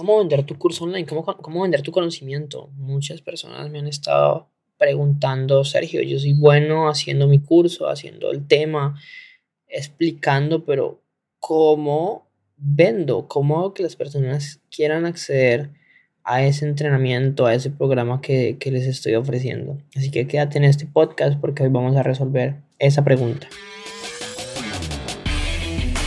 cómo vender tu curso online, cómo, cómo vender tu conocimiento. Muchas personas me han estado preguntando, Sergio, yo soy bueno haciendo mi curso, haciendo el tema, explicando, pero ¿cómo vendo? ¿Cómo que las personas quieran acceder a ese entrenamiento, a ese programa que, que les estoy ofreciendo? Así que quédate en este podcast porque hoy vamos a resolver esa pregunta.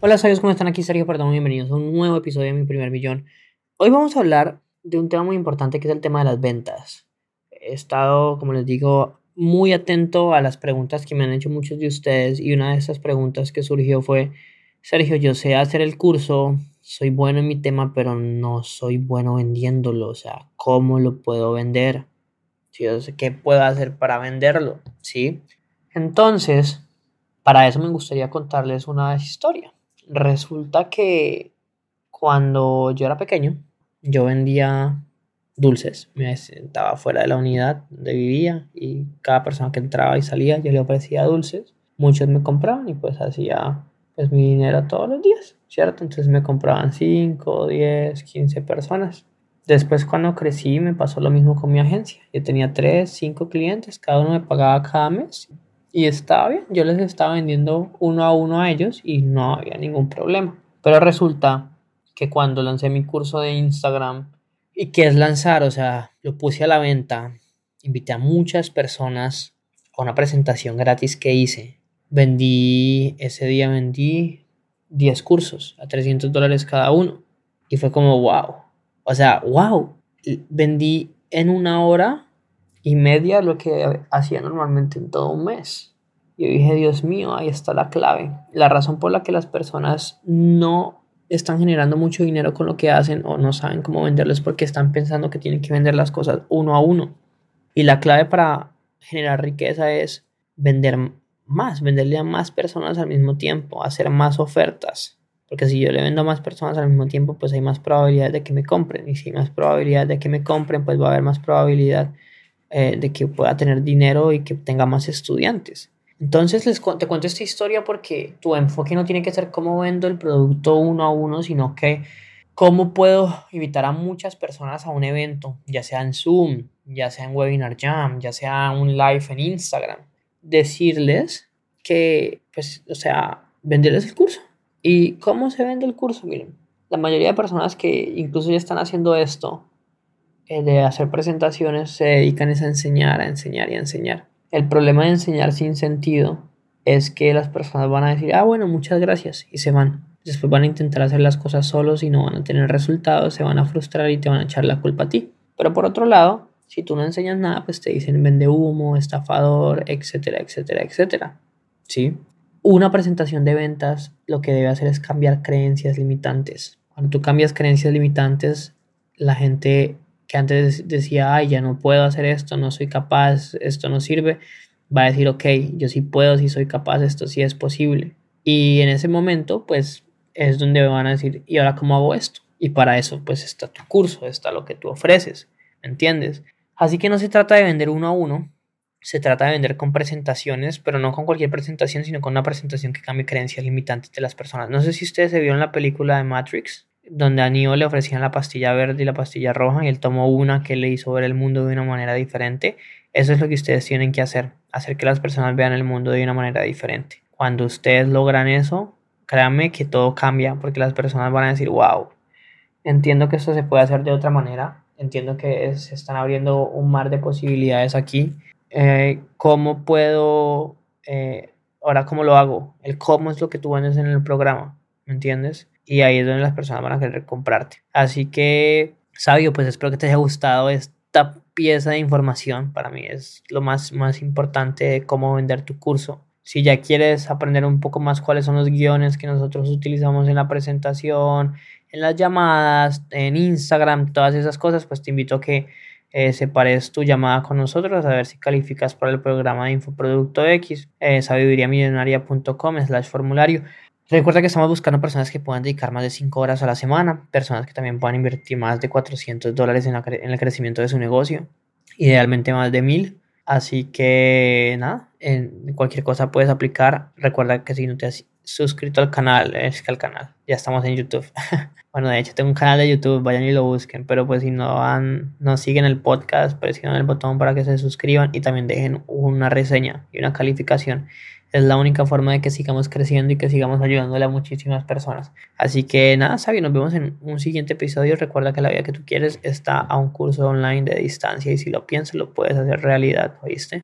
Hola sabios, ¿cómo están? Aquí Sergio Perdón, bienvenidos a un nuevo episodio de Mi Primer Millón. Hoy vamos a hablar de un tema muy importante que es el tema de las ventas. He estado, como les digo, muy atento a las preguntas que me han hecho muchos de ustedes y una de esas preguntas que surgió fue, Sergio, yo sé hacer el curso, soy bueno en mi tema, pero no soy bueno vendiéndolo, o sea, ¿cómo lo puedo vender? ¿Qué puedo hacer para venderlo? ¿Sí? Entonces, para eso me gustaría contarles una historia. Resulta que cuando yo era pequeño, yo vendía dulces. Me sentaba fuera de la unidad donde vivía y cada persona que entraba y salía yo le ofrecía dulces. Muchos me compraban y pues hacía pues mi dinero todos los días, ¿cierto? Entonces me compraban 5, 10, 15 personas. Después cuando crecí me pasó lo mismo con mi agencia. Yo tenía 3, 5 clientes, cada uno me pagaba cada mes y estaba bien, yo les estaba vendiendo uno a uno a ellos y no había ningún problema. Pero resulta que cuando lancé mi curso de Instagram, ¿y qué es lanzar? O sea, lo puse a la venta, invité a muchas personas a una presentación gratis que hice. Vendí, ese día vendí 10 cursos a 300 dólares cada uno. Y fue como, wow. O sea, wow. Vendí en una hora y media lo que hacía normalmente en todo un mes. Yo dije, Dios mío, ahí está la clave. La razón por la que las personas no están generando mucho dinero con lo que hacen o no saben cómo venderlo es porque están pensando que tienen que vender las cosas uno a uno. Y la clave para generar riqueza es vender más, venderle a más personas al mismo tiempo, hacer más ofertas. Porque si yo le vendo a más personas al mismo tiempo, pues hay más probabilidad de que me compren. Y si hay más probabilidad de que me compren, pues va a haber más probabilidad eh, de que pueda tener dinero y que tenga más estudiantes. Entonces les te cuento esta historia porque tu enfoque no tiene que ser cómo vendo el producto uno a uno, sino que cómo puedo invitar a muchas personas a un evento, ya sea en Zoom, ya sea en Webinar Jam, ya sea un live en Instagram. Decirles que, pues, o sea, venderles el curso. ¿Y cómo se vende el curso? Miren, la mayoría de personas que incluso ya están haciendo esto, de hacer presentaciones se dedican a enseñar, a enseñar y a enseñar. El problema de enseñar sin sentido es que las personas van a decir, ah, bueno, muchas gracias, y se van. Después van a intentar hacer las cosas solos y no van a tener resultados, se van a frustrar y te van a echar la culpa a ti. Pero por otro lado, si tú no enseñas nada, pues te dicen vende humo, estafador, etcétera, etcétera, etcétera. ¿Sí? Una presentación de ventas lo que debe hacer es cambiar creencias limitantes. Cuando tú cambias creencias limitantes, la gente que antes decía, ay, ya no puedo hacer esto, no soy capaz, esto no sirve, va a decir, ok, yo sí puedo, sí soy capaz, esto sí es posible. Y en ese momento, pues, es donde van a decir, ¿y ahora cómo hago esto? Y para eso, pues, está tu curso, está lo que tú ofreces, ¿me entiendes? Así que no se trata de vender uno a uno, se trata de vender con presentaciones, pero no con cualquier presentación, sino con una presentación que cambie creencias limitantes de las personas. No sé si ustedes se vieron la película de Matrix, donde a Neo le ofrecían la pastilla verde y la pastilla roja y él tomó una que le hizo ver el mundo de una manera diferente. Eso es lo que ustedes tienen que hacer, hacer que las personas vean el mundo de una manera diferente. Cuando ustedes logran eso, créanme que todo cambia porque las personas van a decir, wow, entiendo que esto se puede hacer de otra manera, entiendo que se están abriendo un mar de posibilidades aquí. Eh, ¿Cómo puedo, eh, ahora cómo lo hago? El cómo es lo que tú vendes en el programa, ¿me entiendes? Y ahí es donde las personas van a querer comprarte. Así que, sabio, pues espero que te haya gustado esta pieza de información. Para mí es lo más, más importante de cómo vender tu curso. Si ya quieres aprender un poco más cuáles son los guiones que nosotros utilizamos en la presentación, en las llamadas, en Instagram, todas esas cosas, pues te invito a que eh, separes tu llamada con nosotros a ver si calificas para el programa de Infoproducto X, eh, sabiduriamillonaria.com slash formulario. Recuerda que estamos buscando personas que puedan dedicar más de 5 horas a la semana, personas que también puedan invertir más de 400 dólares en, el crecimiento de su negocio, idealmente más de 1000 Así que nada, en cualquier cosa puedes aplicar. Recuerda que si no te has suscrito al canal, es que al canal, ya estamos en YouTube. bueno, de hecho tengo un canal de YouTube, vayan y lo busquen, pero pues si no han, no siguen el podcast, presionen el botón para que se suscriban y también dejen una reseña y una calificación es la única forma de que sigamos creciendo y que sigamos ayudándole a muchísimas personas. Así que nada, Sabi, nos vemos en un siguiente episodio. Recuerda que la vida que tú quieres está a un curso online de distancia y si lo piensas lo puedes hacer realidad, ¿oíste?